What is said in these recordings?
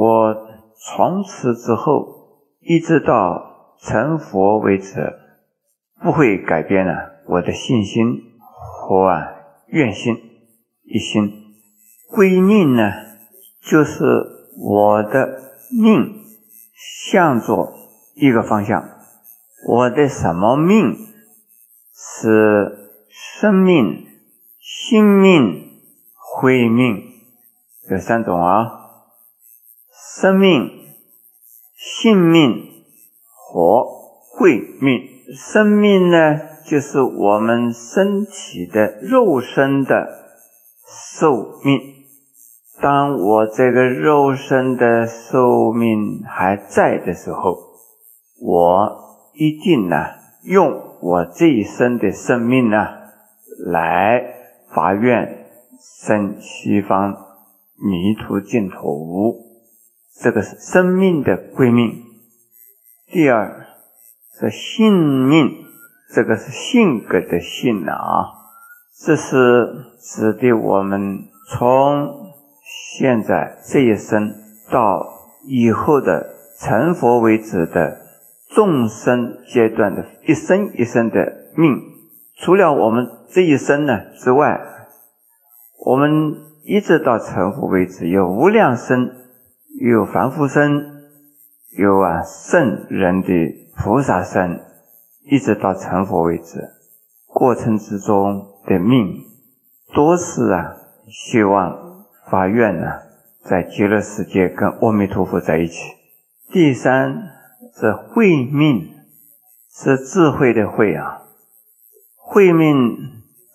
我从此之后一直到成佛为止，不会改变了我的信心和啊愿心一心。归命呢，就是我的命向着一个方向，我的什么命？是生命、性命、慧命，有三种啊。生命、性命和慧命。生命呢，就是我们身体的肉身的寿命。当我这个肉身的寿命还在的时候，我一定呢，用我这一生的生命呢，来发愿生西方弥途净土。这个是生命的归命。第二是性命，这个是性格的性啊。这是指的我们从现在这一生到以后的成佛为止的众生阶段的一生一生的命。除了我们这一生呢之外，我们一直到成佛为止有无量生。有凡夫身，有啊圣人的菩萨身，一直到成佛为止，过程之中的命，多是啊希望发愿呢，在极乐世界跟阿弥陀佛在一起。第三是慧命，是智慧的慧啊。慧命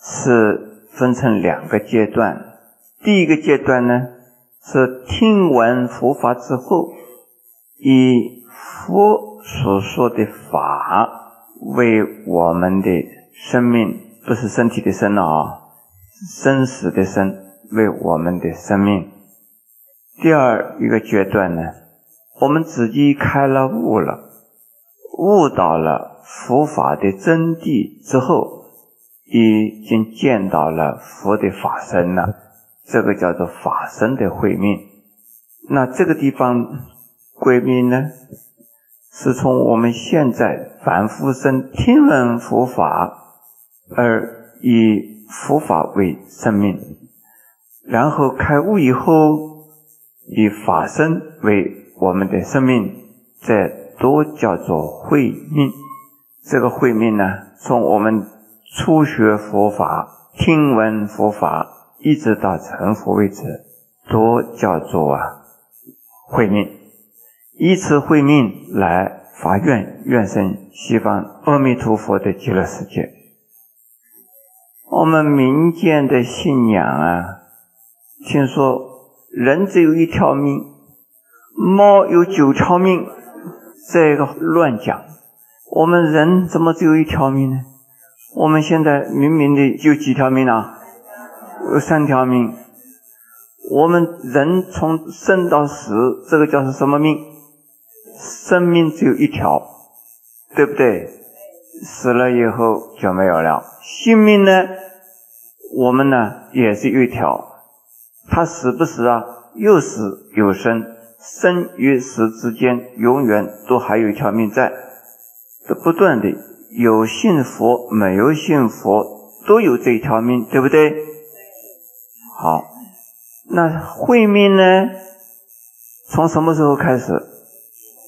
是分成两个阶段，第一个阶段呢。是听闻佛法之后，以佛所说的法为我们的生命，不是身体的生了啊，生死的生，为我们的生命。第二一个阶段呢，我们自己开了悟了，悟到了佛法的真谛之后，已经见到了佛的法身了。这个叫做法身的慧命，那这个地方归命呢，是从我们现在凡夫身听闻佛法，而以佛法为生命，然后开悟以后，以法身为我们的生命，这都叫做慧命。这个慧命呢，从我们初学佛法、听闻佛法。一直到成佛为止，都叫做啊慧命，以此慧命来发愿，愿生西方阿弥陀佛的极乐世界。我们民间的信仰啊，听说人只有一条命，猫有九条命，这个乱讲。我们人怎么只有一条命呢？我们现在明明的就几条命啊？有三条命，我们人从生到死，这个叫是什么命？生命只有一条，对不对？死了以后就没有了。性命呢？我们呢也是一条，他死不死啊？又死又生，生与死之间永远都还有一条命在，都不断的有信佛没有信佛都有这一条命，对不对？好，那慧命呢？从什么时候开始？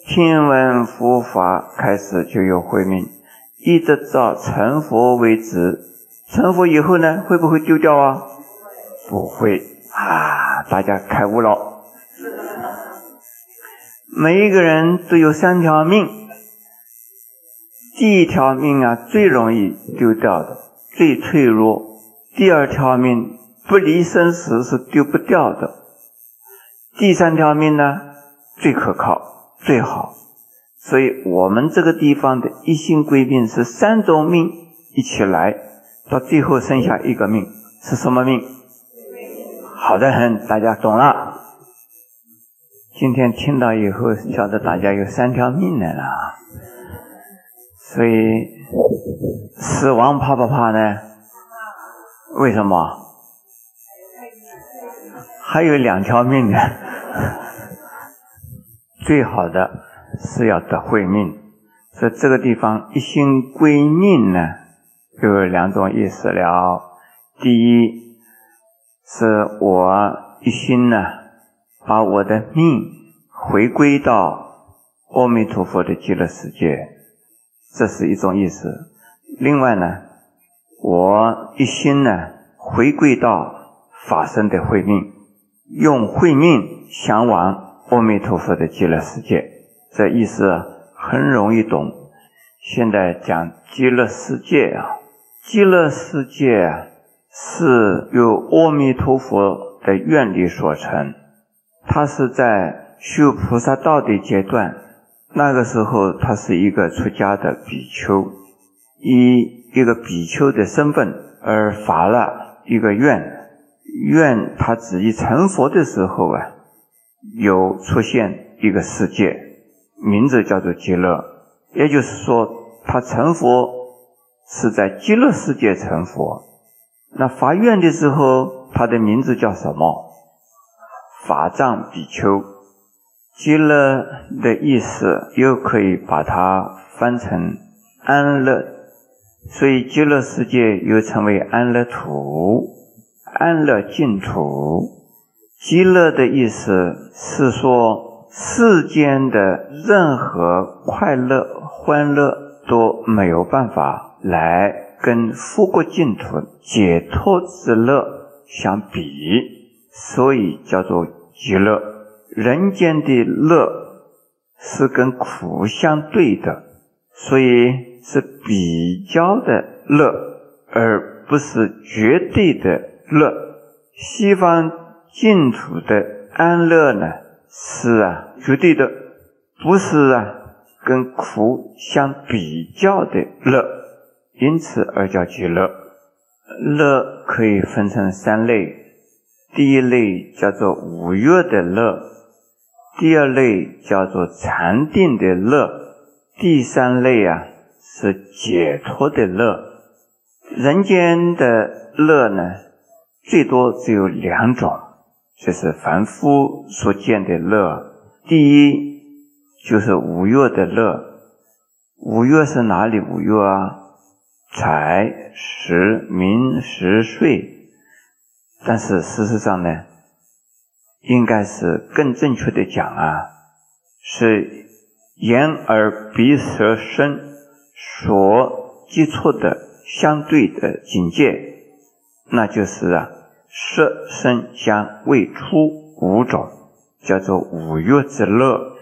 听闻佛法开始就有慧命，一直到成佛为止。成佛以后呢，会不会丢掉啊？不会啊！大家开悟了。每一个人都有三条命，第一条命啊最容易丢掉的，最脆弱；第二条命。不离生死是丢不掉的。第三条命呢，最可靠、最好。所以我们这个地方的一心归命是三种命一起来，到最后剩下一个命是什么命？好的很，大家懂了。今天听到以后，晓得大家有三条命来了。所以死亡怕不怕呢？为什么？还有两条命呢，最好的是要得慧命。所以这个地方一心归命呢，就有两种意思了。第一，是我一心呢，把我的命回归到阿弥陀佛的极乐世界，这是一种意思。另外呢，我一心呢，回归到法身的慧命，用慧命向往阿弥陀佛的极乐世界，这意思。很容易懂。现在讲极乐世界啊，极乐世界是由阿弥陀佛的愿力所成。他是在修菩萨道的阶段，那个时候他是一个出家的比丘，以一个比丘的身份而发了一个愿，愿他自己成佛的时候啊，有出现一个世界。名字叫做极乐，也就是说，他成佛是在极乐世界成佛。那发愿的时候，他的名字叫什么？法藏比丘。极乐的意思又可以把它翻成安乐，所以极乐世界又称为安乐土、安乐净土。极乐的意思是说。世间的任何快乐、欢乐都没有办法来跟富国净土解脱之乐相比，所以叫做极乐。人间的乐是跟苦相对的，所以是比较的乐，而不是绝对的乐。西方净土的安乐呢？是啊，绝对的，不是啊，跟苦相比较的乐，因此而叫极乐。乐可以分成三类，第一类叫做五欲的乐，第二类叫做禅定的乐，第三类啊是解脱的乐。人间的乐呢，最多只有两种。这是凡夫所见的乐。第一就是五欲的乐，五欲是哪里五欲啊？财、食、名、食、睡。但是事实上呢，应该是更正确的讲啊，是眼、耳、鼻、舌、身所接触的相对的境界，那就是啊。色、声、香、味、触五种，叫做五欲之乐。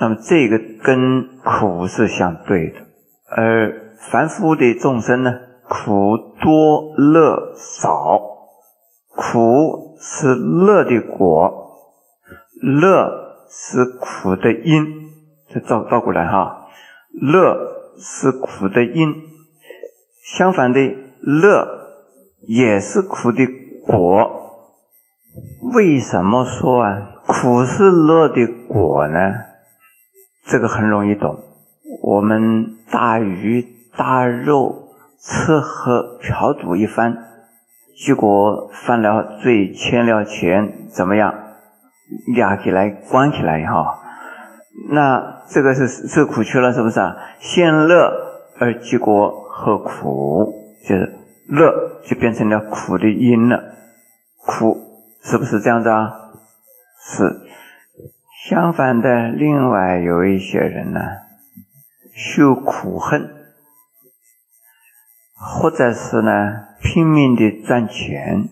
那么这个跟苦是相对的，而凡夫的众生呢，苦多乐少，苦是乐的果，乐是苦的因。这倒倒过来哈，乐是苦的因，相反的乐也是苦的。果为什么说啊苦是乐的果呢？这个很容易懂。我们大鱼大肉吃喝嫖赌一番，结果犯了罪欠了钱，怎么样？压起来关起来哈。那这个是受苦去了，是不是啊？先乐而结果后苦，就是乐就变成了苦的因了。苦是不是这样子啊？是。相反的，另外有一些人呢，修苦恨，或者是呢拼命的赚钱，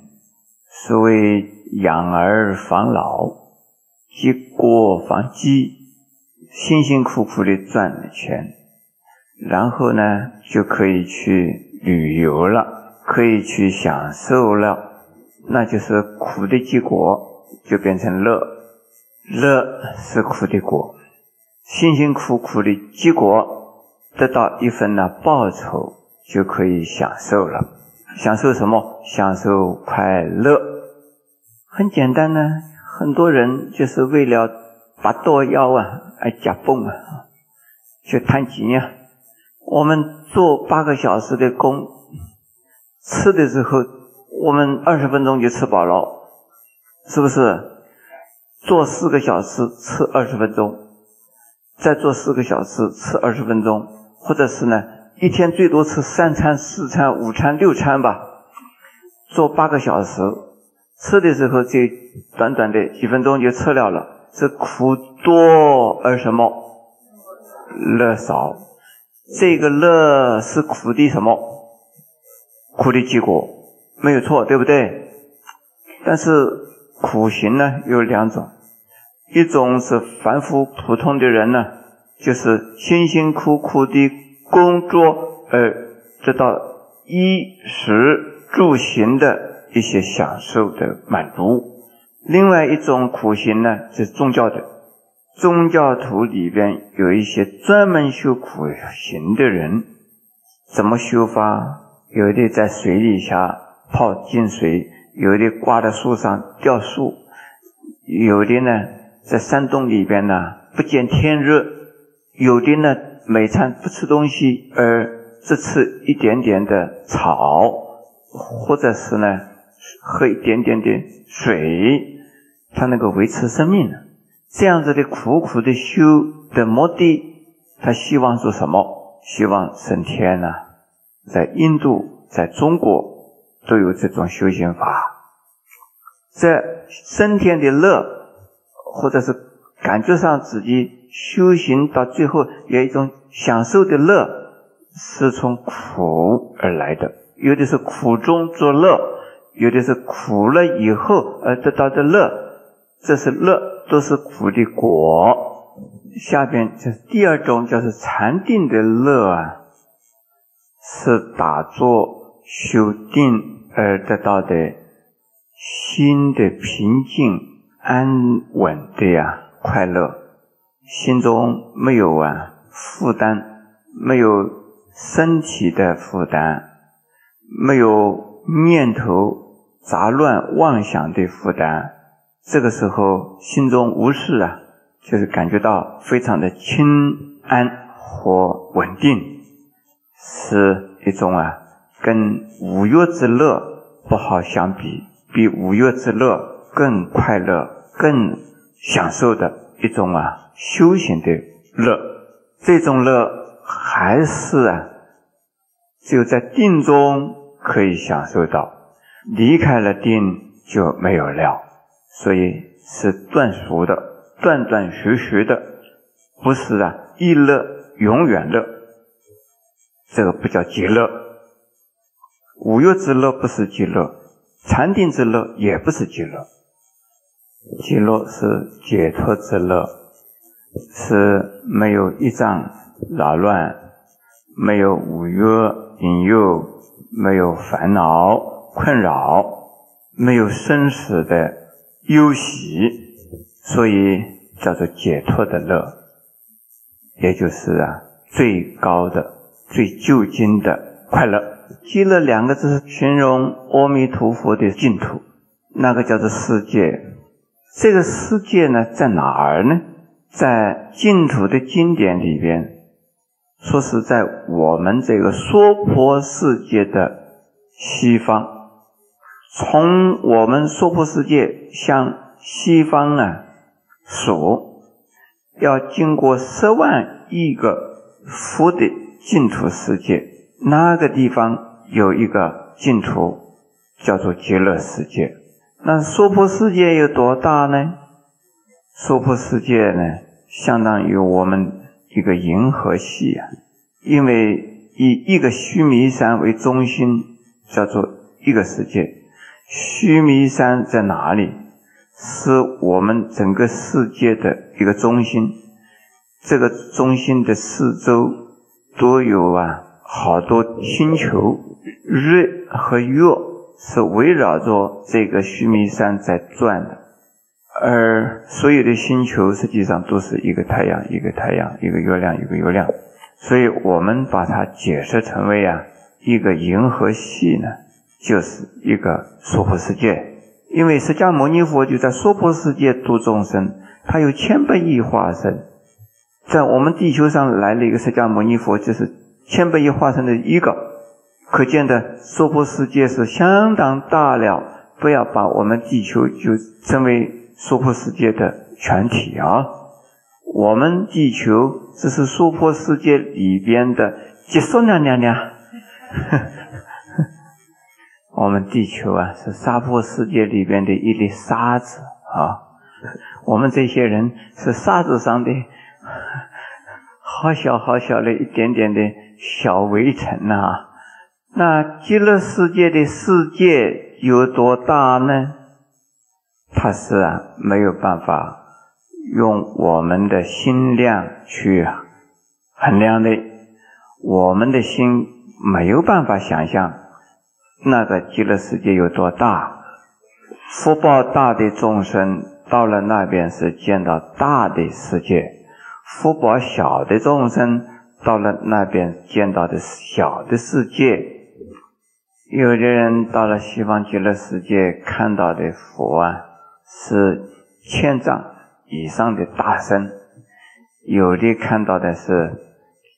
所谓养儿防老，积国防饥，辛辛苦苦的赚钱，然后呢就可以去旅游了，可以去享受了。那就是苦的结果，就变成乐，乐是苦的果，辛辛苦苦的结果得到一份呢报酬，就可以享受了。享受什么？享受快乐。很简单呢，很多人就是为了拔多腰啊，而夹蹦啊，去贪钱呀。我们做八个小时的工，吃的时候。我们二十分钟就吃饱了，是不是？做四个小时吃二十分钟，再做四个小时吃二十分钟，或者是呢，一天最多吃三餐、四餐、五餐、六餐吧，做八个小时，吃的时候就短短的几分钟就吃了了，这苦多而什么乐少？这个乐是苦的什么？苦的结果没有错，对不对？但是苦行呢有两种，一种是凡夫普通的人呢，就是辛辛苦苦的工作而得到衣食住行的一些享受的满足；另外一种苦行呢，是宗教的，宗教徒里边有一些专门修苦行的人，怎么修法？有的在水底下泡净水，有的挂在树上吊树，有的呢在山洞里边呢不见天日，有的呢每餐不吃东西，而只吃一点点的草，或者是呢喝一点点的水，他能够维持生命。这样子的苦苦的修的目的，他希望做什么？希望升天呢？在印度，在中国都有这种修行法。这升天的乐，或者是感觉上自己修行到最后有一种享受的乐，是从苦而来的。有的是苦中作乐，有的是苦了以后而得到的乐，这是乐，都是苦的果。下边就是第二种，叫做禅定的乐啊。是打坐修定而得到的心的平静安稳的呀快乐，心中没有啊负担，没有身体的负担，没有念头杂乱妄想的负担，这个时候心中无事啊，就是感觉到非常的清安和稳定。是一种啊，跟五欲之乐不好相比，比五欲之乐更快乐、更享受的一种啊修行的乐。这种乐还是啊，只有在定中可以享受到，离开了定就没有了。所以是断俗的，断断续续的，不是啊一乐永远乐。这个不叫极乐，五欲之乐不是极乐，禅定之乐也不是极乐。极乐是解脱之乐，是没有一障扰乱，没有五欲引诱，没有烦恼困扰，没有生死的忧喜，所以叫做解脱的乐，也就是啊最高的。最究竟的快乐，极乐两个字形容阿弥陀佛的净土，那个叫做世界。这个世界呢，在哪儿呢？在净土的经典里边，说是在我们这个娑婆世界的西方。从我们娑婆世界向西方啊数，要经过十万亿个佛的。净土世界，那个地方有一个净土，叫做极乐世界。那娑婆世界有多大呢？娑婆世界呢，相当于我们一个银河系啊。因为以一个须弥山为中心，叫做一个世界。须弥山在哪里？是我们整个世界的一个中心。这个中心的四周。都有啊，好多星球，日和月是围绕着这个须弥山在转的，而所有的星球实际上都是一个太阳，一个太阳，一个月亮，一个月亮，所以我们把它解释成为啊，一个银河系呢，就是一个娑婆世界。因为释迦牟尼佛就在娑婆世界度众生，他有千百亿化身。在我们地球上来了一个释迦牟尼佛，就是千百亿化身的一个，可见的娑婆世界是相当大了。不要把我们地球就称为娑婆世界的全体啊。我们地球只是娑婆世界里边的结束娘娘娘。我们地球啊，是娑婆世界里边的一粒沙子啊。我们这些人是沙子上的好小好小的一点点的小围城呐。那极乐世界的世界有多大呢？它是啊，没有办法用我们的心量去衡量的。我们的心没有办法想象那个极乐世界有多大。福报大的众生到了那边是见到大的世界，福报小的众生到了那边见到的小的世界。有的人到了西方极乐世界看到的佛啊。是千丈以上的大身，有的看到的是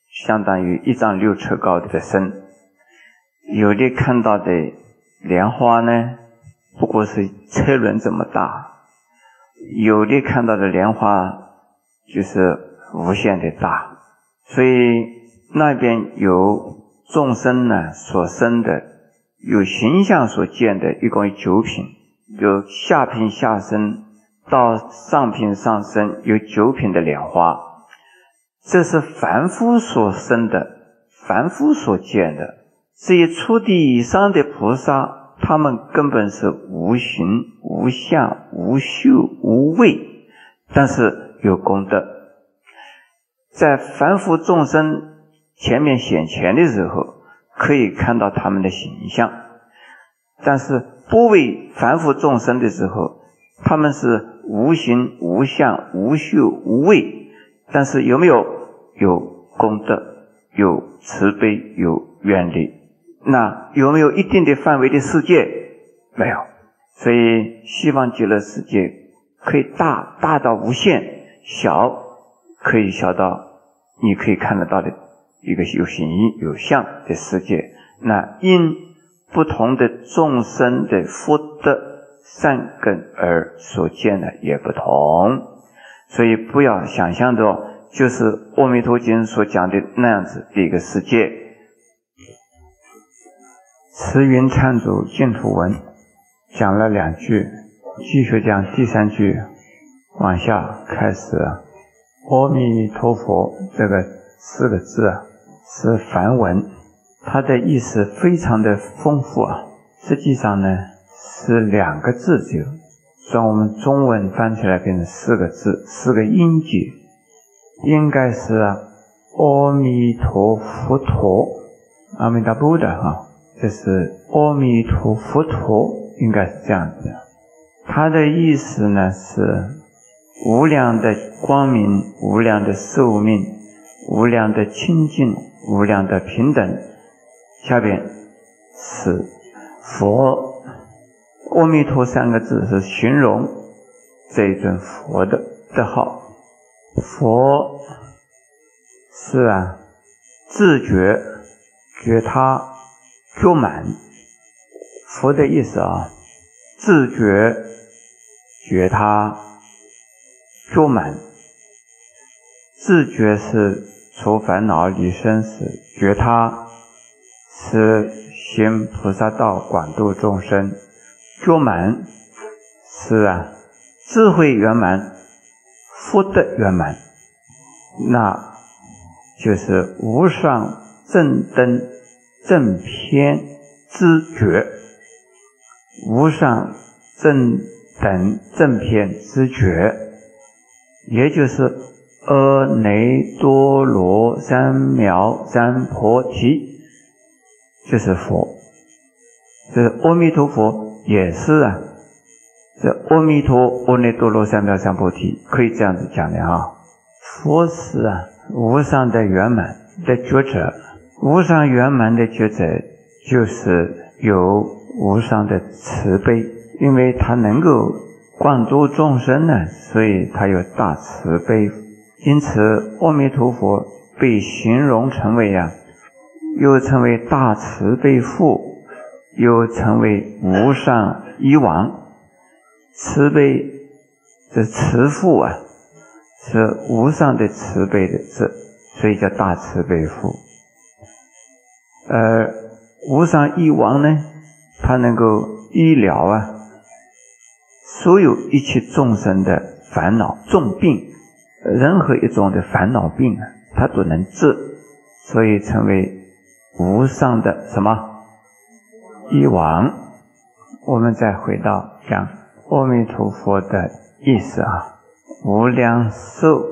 相当于一丈六尺高的身，有的看到的莲花呢，不过是车轮这么大，有的看到的莲花就是无限的大，所以那边有众生呢所生的，有形象所见的，一共有九品。有下品下生到上品上生，有九品的莲花，这是凡夫所生的，凡夫所见的。至于初地以上的菩萨，他们根本是无形、无相、无修、无畏，但是有功德。在凡夫众生前面显前的时候，可以看到他们的形象，但是。不为凡夫众生的时候，他们是无形无相无修无畏，但是有没有有功德、有慈悲、有愿力？那有没有一定的范围的世界？没有。所以西方极乐世界可以大大到无限，小可以小到你可以看得到的一个有形有相的世界。那因。不同的众生的福德善根而所见的也不同，所以不要想象着就是《阿弥陀经》所讲的那样子的一个世界。慈云忏祖净土文讲了两句，继续讲第三句，往下开始。阿弥陀佛这个四个字啊，是梵文。它的意思非常的丰富啊，实际上呢是两个字就，算我们中文翻起来变成四个字，四个音节，应该是阿弥陀佛陀，阿弥陀佛的哈，这是阿弥陀佛陀，应该是这样子。它的意思呢是无量的光明，无量的寿命，无量的清净，无量的平等。下边是佛，阿弥陀三个字是形容这一尊佛的的号。佛是啊，自觉觉他觉满。佛的意思啊，自觉觉他觉满。自觉是除烦恼离生死，觉他。是行菩萨道，广度众生，觉满是啊，智慧圆满，福德圆满，那就是无上正等正偏知觉，无上正等正偏知觉，也就是阿耨多罗三藐三菩提。就是佛，这阿弥陀佛也是啊。这阿弥陀阿耨多罗三藐三菩提可以这样子讲的啊。佛是啊，无上的圆满的觉者，无上圆满的觉者就是有无上的慈悲，因为他能够广度众生呢，所以他有大慈悲。因此，阿弥陀佛被形容成为呀。又称为大慈悲父，又称为无上医王。慈悲这慈父啊，是无上的慈悲的，是所以叫大慈悲父。而无上医王呢，他能够医疗啊，所有一切众生的烦恼重病，任何一种的烦恼病啊，他都能治，所以成为无上的什么医王。我们再回到讲阿弥陀佛的。意思啊，无量寿，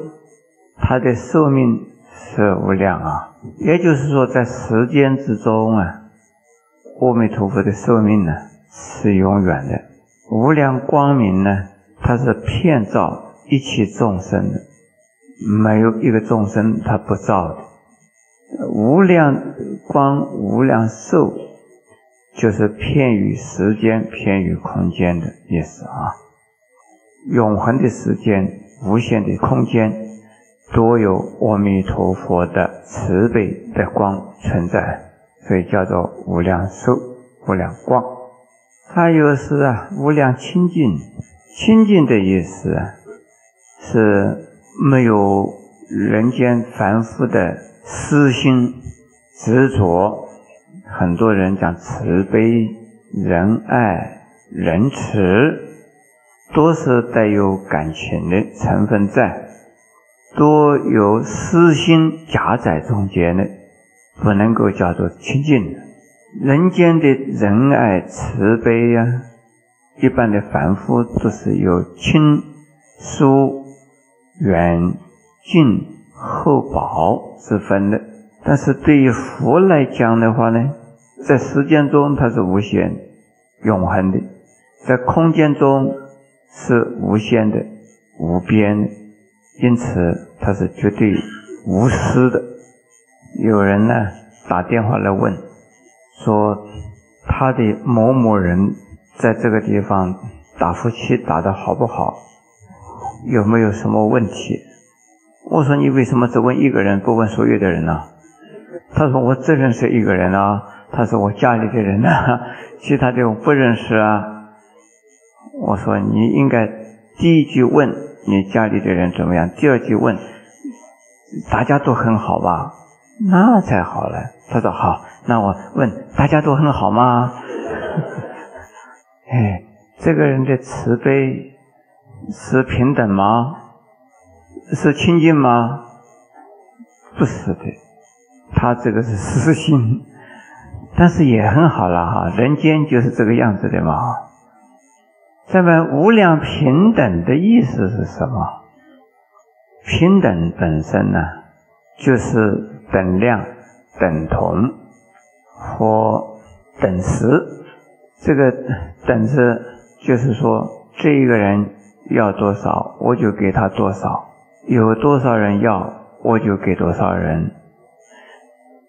它的寿命是无量啊。也就是说，在时间之中啊，阿弥陀佛的寿命呢是永远的。无量光明呢，它是遍照一切众生的，没有一个众生他不照的。无量光、无量寿，就是偏于时间、偏于空间的意思啊。永恒的时间，无限的空间，都有阿弥陀佛的慈悲的光存在，所以叫做无量寿、无量光。还有是啊，无量清净，清净的意思是没有人间凡夫的私心执着。很多人讲慈悲、仁爱、仁慈。都是带有感情的成分在，都有私心夹在中间的，不能够叫做清净。人间的仁爱慈悲呀，一般的凡夫都是有亲疏远近厚薄之分的。但是对于佛来讲的话呢，在时间中它是无限永恒的，在空间中。是无限的、无边，因此它是绝对无私的。有人呢打电话来问，说他的某某人在这个地方打夫妻打得好不好，有没有什么问题？我说你为什么只问一个人，不问所有的人呢？他说我只认识一个人啊，他是我家里的人呢，其他的我不认识啊。我说你应该第一句问你家里的人怎么样，第二句问大家都很好吧，那才好了。他说好，那我问大家都很好吗？哎，这个人的慈悲是平等吗？是清净吗？不是的，他这个是私心，但是也很好了哈。人间就是这个样子的嘛。这么无量平等的意思是什么？平等本身呢，就是等量、等同或等时。这个等是就是说，这一个人要多少，我就给他多少；有多少人要，我就给多少人。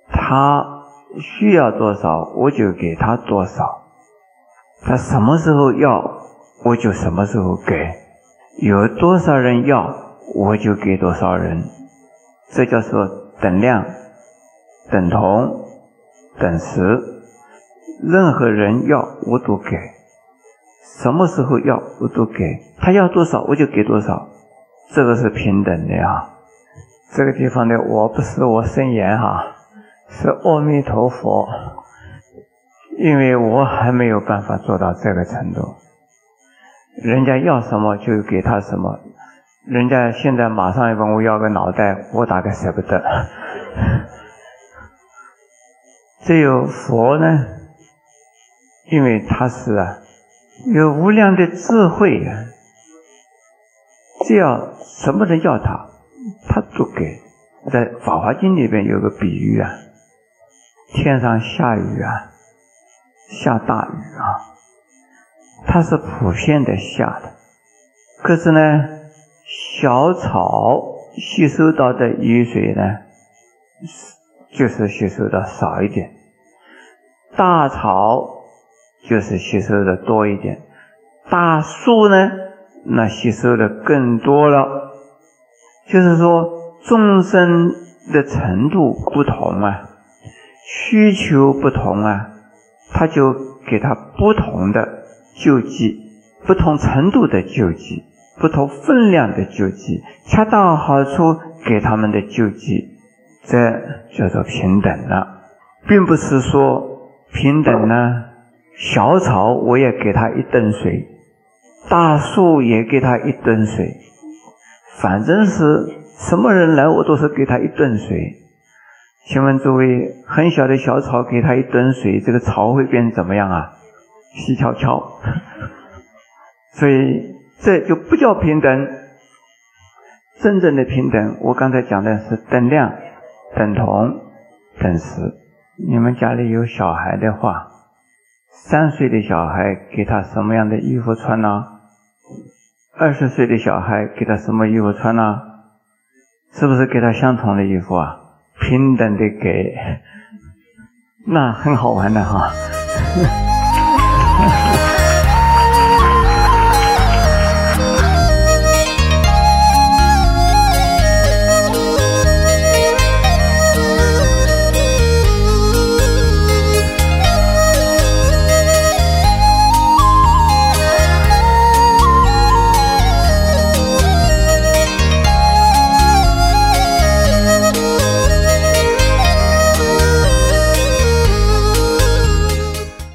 他需要多少，我就给他多少。他什么时候要？我就什么时候给，有多少人要，我就给多少人，这叫做等量、等同、等时。任何人要，我都给；什么时候要，我都给。他要多少，我就给多少。这个是平等的啊。这个地方呢，我不是我申言哈，是阿弥陀佛，因为我还没有办法做到这个程度。人家要什么就给他什么，人家现在马上要问我要个脑袋，我大概舍不得。只有佛呢，因为他是啊，有无量的智慧啊，只要什么人要他，他都给。在《法华经》里边有个比喻啊，天上下雨啊，下大雨啊。它是普遍的下的，可是呢，小草吸收到的雨水呢，就是吸收的少一点；大草就是吸收的多一点；大树呢，那吸收的更多了。就是说，众生的程度不同啊，需求不同啊，他就给他不同的。救济不同程度的救济，不同分量的救济，恰到好处给他们的救济，这叫做平等了，并不是说平等呢。小草我也给它一吨水，大树也给它一吨水，反正是什么人来我都是给他一吨水。请问诸位，很小的小草给他一吨水，这个草会变怎么样啊？细悄悄。所以这就不叫平等。真正的平等，我刚才讲的是等量、等同、等时。你们家里有小孩的话。三岁的小孩给他什么样的衣服穿呢？二十岁的小孩给他什么衣服穿呢？是不是给他相同的衣服啊？平等的给，那很好玩的哈。